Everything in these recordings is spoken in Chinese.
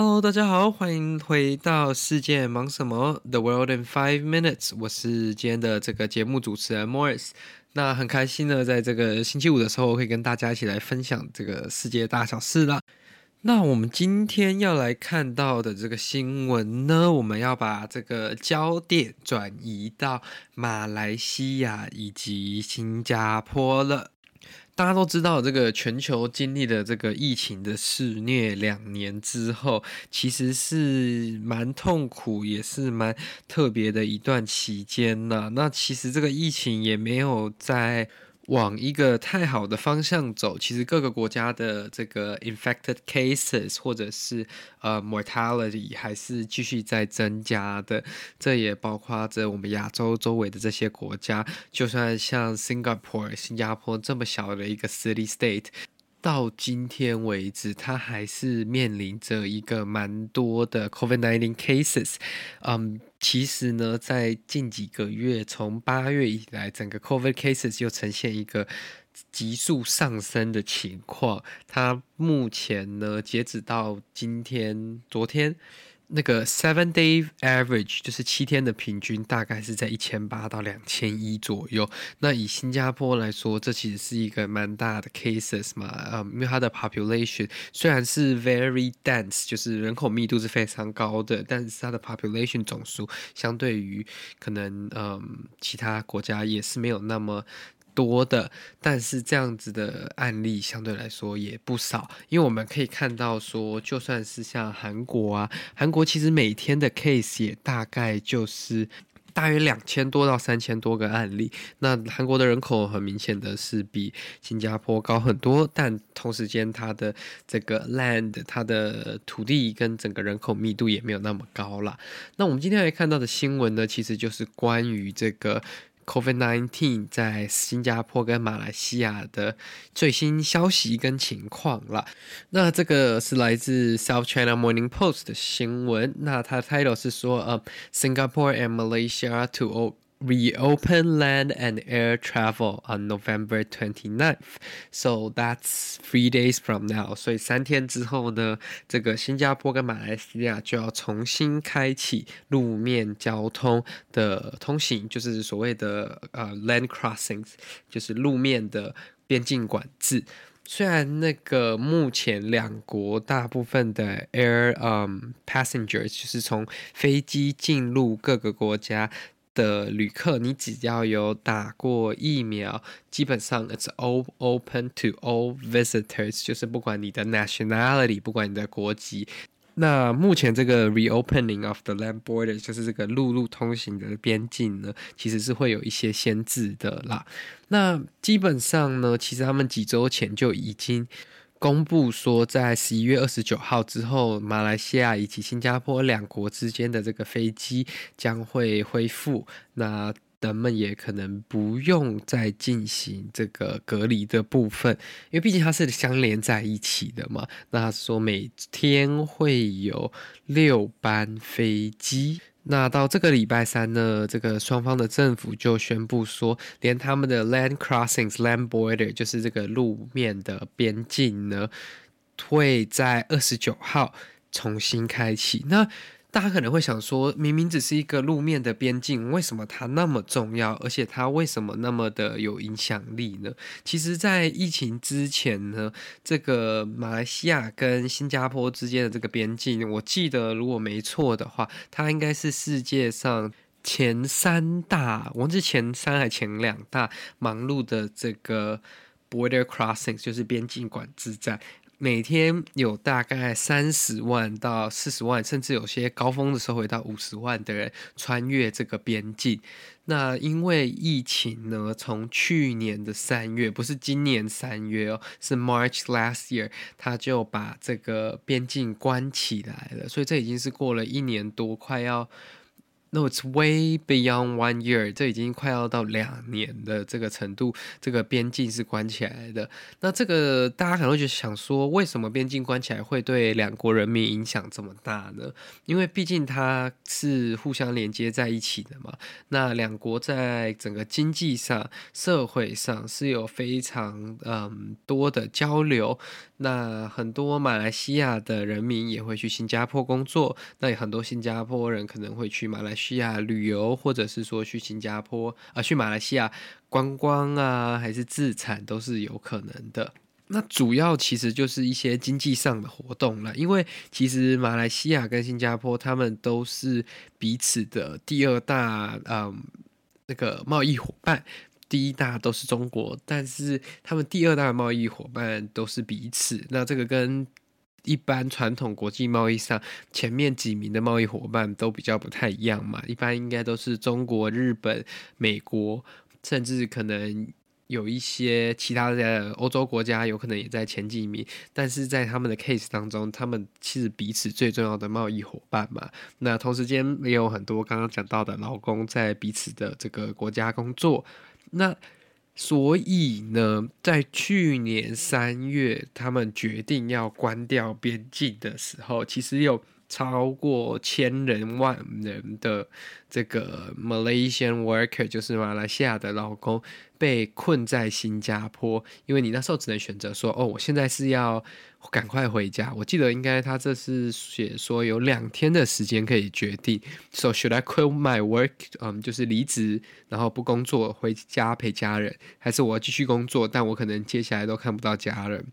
Hello，大家好，欢迎回到世界忙什么？The World in Five Minutes，我是今天的这个节目主持人 Morris。那很开心呢，在这个星期五的时候，可以跟大家一起来分享这个世界大小事啦。那我们今天要来看到的这个新闻呢，我们要把这个焦点转移到马来西亚以及新加坡了。大家都知道，这个全球经历了这个疫情的肆虐两年之后，其实是蛮痛苦，也是蛮特别的一段期间呢。那其实这个疫情也没有在。往一个太好的方向走，其实各个国家的这个 infected cases 或者是呃 mortality 还是继续在增加的。这也包括着我们亚洲周围的这些国家，就算像 Singapore 新加坡这么小的一个 city state。到今天为止，它还是面临着一个蛮多的 COVID-19 cases。嗯，其实呢，在近几个月，从八月以来，整个 COVID cases 就呈现一个急速上升的情况。它目前呢，截止到今天，昨天。那个 seven day average 就是七天的平均，大概是在一千八到两千一左右。那以新加坡来说，这其实是一个蛮大的 cases 嘛，啊、嗯，因为它的 population 虽然是 very dense，就是人口密度是非常高的，但是它的 population 总数相对于可能嗯其他国家也是没有那么。多的，但是这样子的案例相对来说也不少，因为我们可以看到说，就算是像韩国啊，韩国其实每天的 case 也大概就是大约两千多到三千多个案例。那韩国的人口很明显的是比新加坡高很多，但同时间它的这个 land，它的土地跟整个人口密度也没有那么高啦。那我们今天来看到的新闻呢，其实就是关于这个。COVID-19 在新加坡跟马来西亚的最新消息跟情况了。那这个是来自 South China Morning Post 的新闻。那它的 title 是说，呃，Singapore and Malaysia to old reopen land and air travel on November 29th. So that's three days from now. 所以三天之后呢，这个新加坡跟马来西亚就要重新开启路面交通的通行，就是所谓的呃 land crossings，就是路面的边境管制。虽然那个目前两国大部分的 air um passengers，就是从飞机进入各个国家。 的旅客，你只要有打过疫苗，基本上 it's all open to all visitors，就是不管你的 nationality，不管你的国籍。那目前这个 reopening of the land borders，就是这个陆路通行的边境呢，其实是会有一些限制的啦。那基本上呢，其实他们几周前就已经。公布说，在十一月二十九号之后，马来西亚以及新加坡两国之间的这个飞机将会恢复。那人们也可能不用再进行这个隔离的部分，因为毕竟它是相连在一起的嘛。那说每天会有六班飞机。那到这个礼拜三呢，这个双方的政府就宣布说，连他们的 land crossings、land border，就是这个路面的边境呢，会在二十九号重新开启。那大家可能会想说，明明只是一个路面的边境，为什么它那么重要？而且它为什么那么的有影响力呢？其实，在疫情之前呢，这个马来西亚跟新加坡之间的这个边境，我记得如果没错的话，它应该是世界上前三大，我忘记前三还前两大忙碌的这个 border crossings，就是边境管制站。每天有大概三十万到四十万，甚至有些高峰的时候会到五十万的人穿越这个边境。那因为疫情呢，从去年的三月，不是今年三月哦，是 March last year，他就把这个边境关起来了，所以这已经是过了一年多，快要。No, it's way beyond one year，这已经快要到两年的这个程度，这个边境是关起来的。那这个大家可能会想说，为什么边境关起来会对两国人民影响这么大呢？因为毕竟它是互相连接在一起的嘛。那两国在整个经济上、社会上是有非常嗯多的交流。那很多马来西亚的人民也会去新加坡工作，那有很多新加坡人可能会去马来西亚旅游，或者是说去新加坡啊、去马来西亚观光啊，还是自产都是有可能的。那主要其实就是一些经济上的活动了，因为其实马来西亚跟新加坡他们都是彼此的第二大嗯那个贸易伙伴。第一大都是中国，但是他们第二大贸易伙伴都是彼此。那这个跟一般传统国际贸易上前面几名的贸易伙伴都比较不太一样嘛。一般应该都是中国、日本、美国，甚至可能有一些其他的欧洲国家有可能也在前几名。但是在他们的 case 当中，他们其实彼此最重要的贸易伙伴嘛。那同时间也有很多刚刚讲到的劳工在彼此的这个国家工作。那所以呢，在去年三月，他们决定要关掉边境的时候，其实有超过千人万人的这个 Malaysian worker，就是马来西亚的老公，被困在新加坡。因为你那时候只能选择说，哦，我现在是要。赶快回家！我记得应该他这是写说有两天的时间可以决定。So should I quit my work？嗯，就是离职，然后不工作，回家陪家人，还是我要继续工作？但我可能接下来都看不到家人。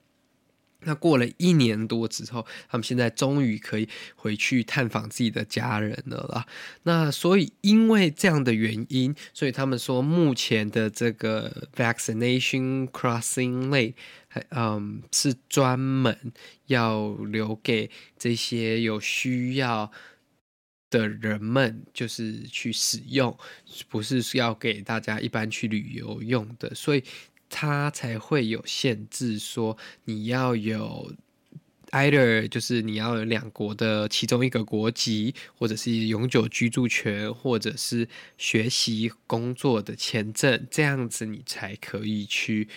那过了一年多之后，他们现在终于可以回去探访自己的家人了啦。那所以因为这样的原因，所以他们说目前的这个 vaccination crossing lane，嗯，是专门要留给这些有需要的人们，就是去使用，不是要给大家一般去旅游用的，所以。它才会有限制，说你要有 either 就是你要有两国的其中一个国籍，或者是永久居住权，或者是学习工作的签证，这样子你才可以去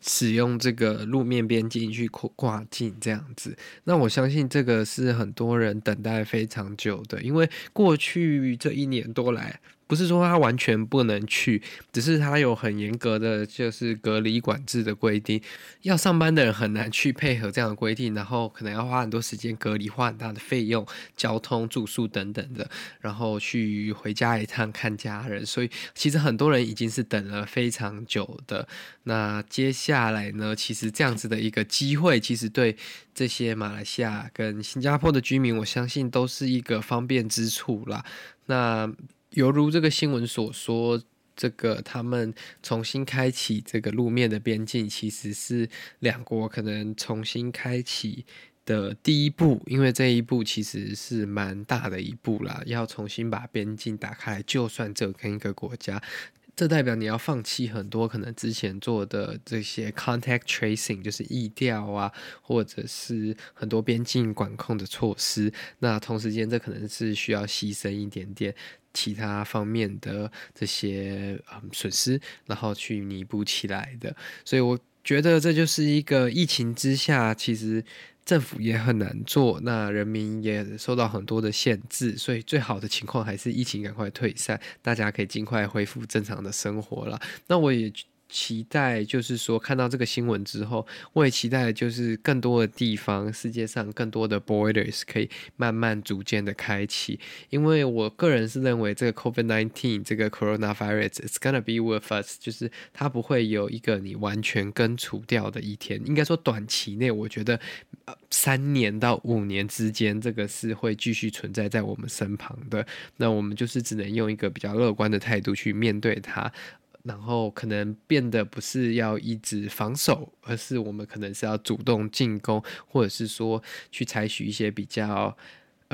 使用这个路面边境去跨境这样子。那我相信这个是很多人等待非常久的，因为过去这一年多来。不是说他完全不能去，只是他有很严格的就是隔离管制的规定，要上班的人很难去配合这样的规定，然后可能要花很多时间隔离，花很大的费用，交通、住宿等等的，然后去回家一趟看家人，所以其实很多人已经是等了非常久的。那接下来呢，其实这样子的一个机会，其实对这些马来西亚跟新加坡的居民，我相信都是一个方便之处啦。那犹如这个新闻所说，这个他们重新开启这个路面的边境，其实是两国可能重新开启的第一步，因为这一步其实是蛮大的一步啦，要重新把边境打开，就算只跟一个国家。这代表你要放弃很多可能之前做的这些 contact tracing，就是疫调啊，或者是很多边境管控的措施。那同时间，这可能是需要牺牲一点点其他方面的这些嗯损失，然后去弥补起来的。所以我觉得这就是一个疫情之下，其实。政府也很难做，那人民也受到很多的限制，所以最好的情况还是疫情赶快退散，大家可以尽快恢复正常的生活了。那我也。期待就是说，看到这个新闻之后，我也期待就是更多的地方，世界上更多的 borders 可以慢慢逐渐的开启。因为我个人是认为，这个 COVID-19 这个 coronavirus is gonna be with us，就是它不会有一个你完全根除掉的一天。应该说，短期内，我觉得三年到五年之间，这个是会继续存在在我们身旁的。那我们就是只能用一个比较乐观的态度去面对它。然后可能变得不是要一直防守，而是我们可能是要主动进攻，或者是说去采取一些比较。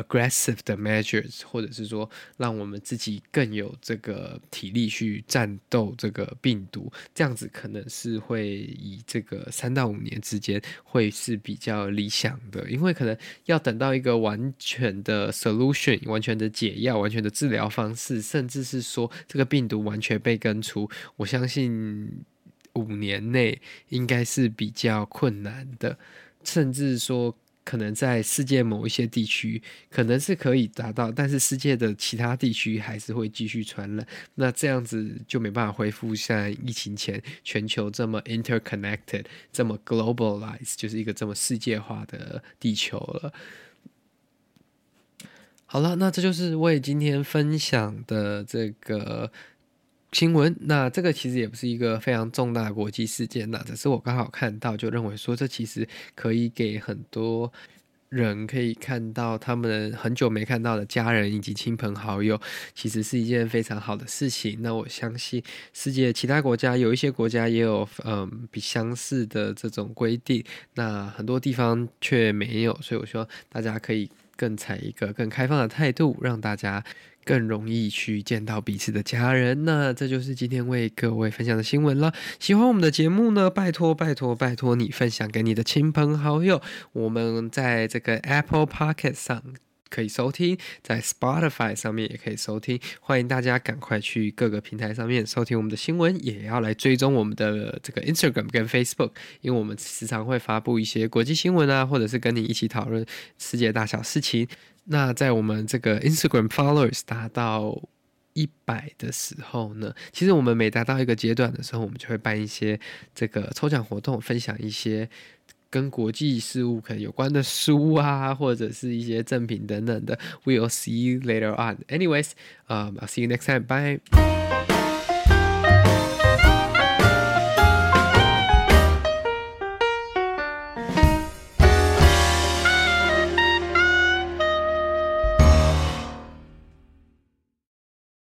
Aggressive 的 measures，或者是说，让我们自己更有这个体力去战斗这个病毒，这样子可能是会以这个三到五年之间会是比较理想的，因为可能要等到一个完全的 solution、完全的解药、完全的治疗方式，甚至是说这个病毒完全被根除，我相信五年内应该是比较困难的，甚至说。可能在世界某一些地区，可能是可以达到，但是世界的其他地区还是会继续传染。那这样子就没办法恢复像疫情前全球这么 interconnected、这么 globalized，就是一个这么世界化的地球了。好了，那这就是为今天分享的这个。新闻，那这个其实也不是一个非常重大的国际事件呐，只是我刚好看到，就认为说这其实可以给很多人可以看到他们很久没看到的家人以及亲朋好友，其实是一件非常好的事情。那我相信世界其他国家有一些国家也有嗯比相似的这种规定，那很多地方却没有，所以我希望大家可以更采一个更开放的态度，让大家。更容易去见到彼此的家人，那这就是今天为各位分享的新闻了。喜欢我们的节目呢，拜托拜托拜托你分享给你的亲朋好友。我们在这个 Apple Pocket 上可以收听，在 Spotify 上面也可以收听。欢迎大家赶快去各个平台上面收听我们的新闻，也要来追踪我们的这个 Instagram 跟 Facebook，因为我们时常会发布一些国际新闻啊，或者是跟你一起讨论世界大小事情。那在我们这个 Instagram followers 达到一百的时候呢，其实我们每达到一个阶段的时候，我们就会办一些这个抽奖活动，分享一些跟国际事务可能有关的书啊，或者是一些赠品等等的。We'll see you later on. Anyways, um, I'll see you next time. Bye.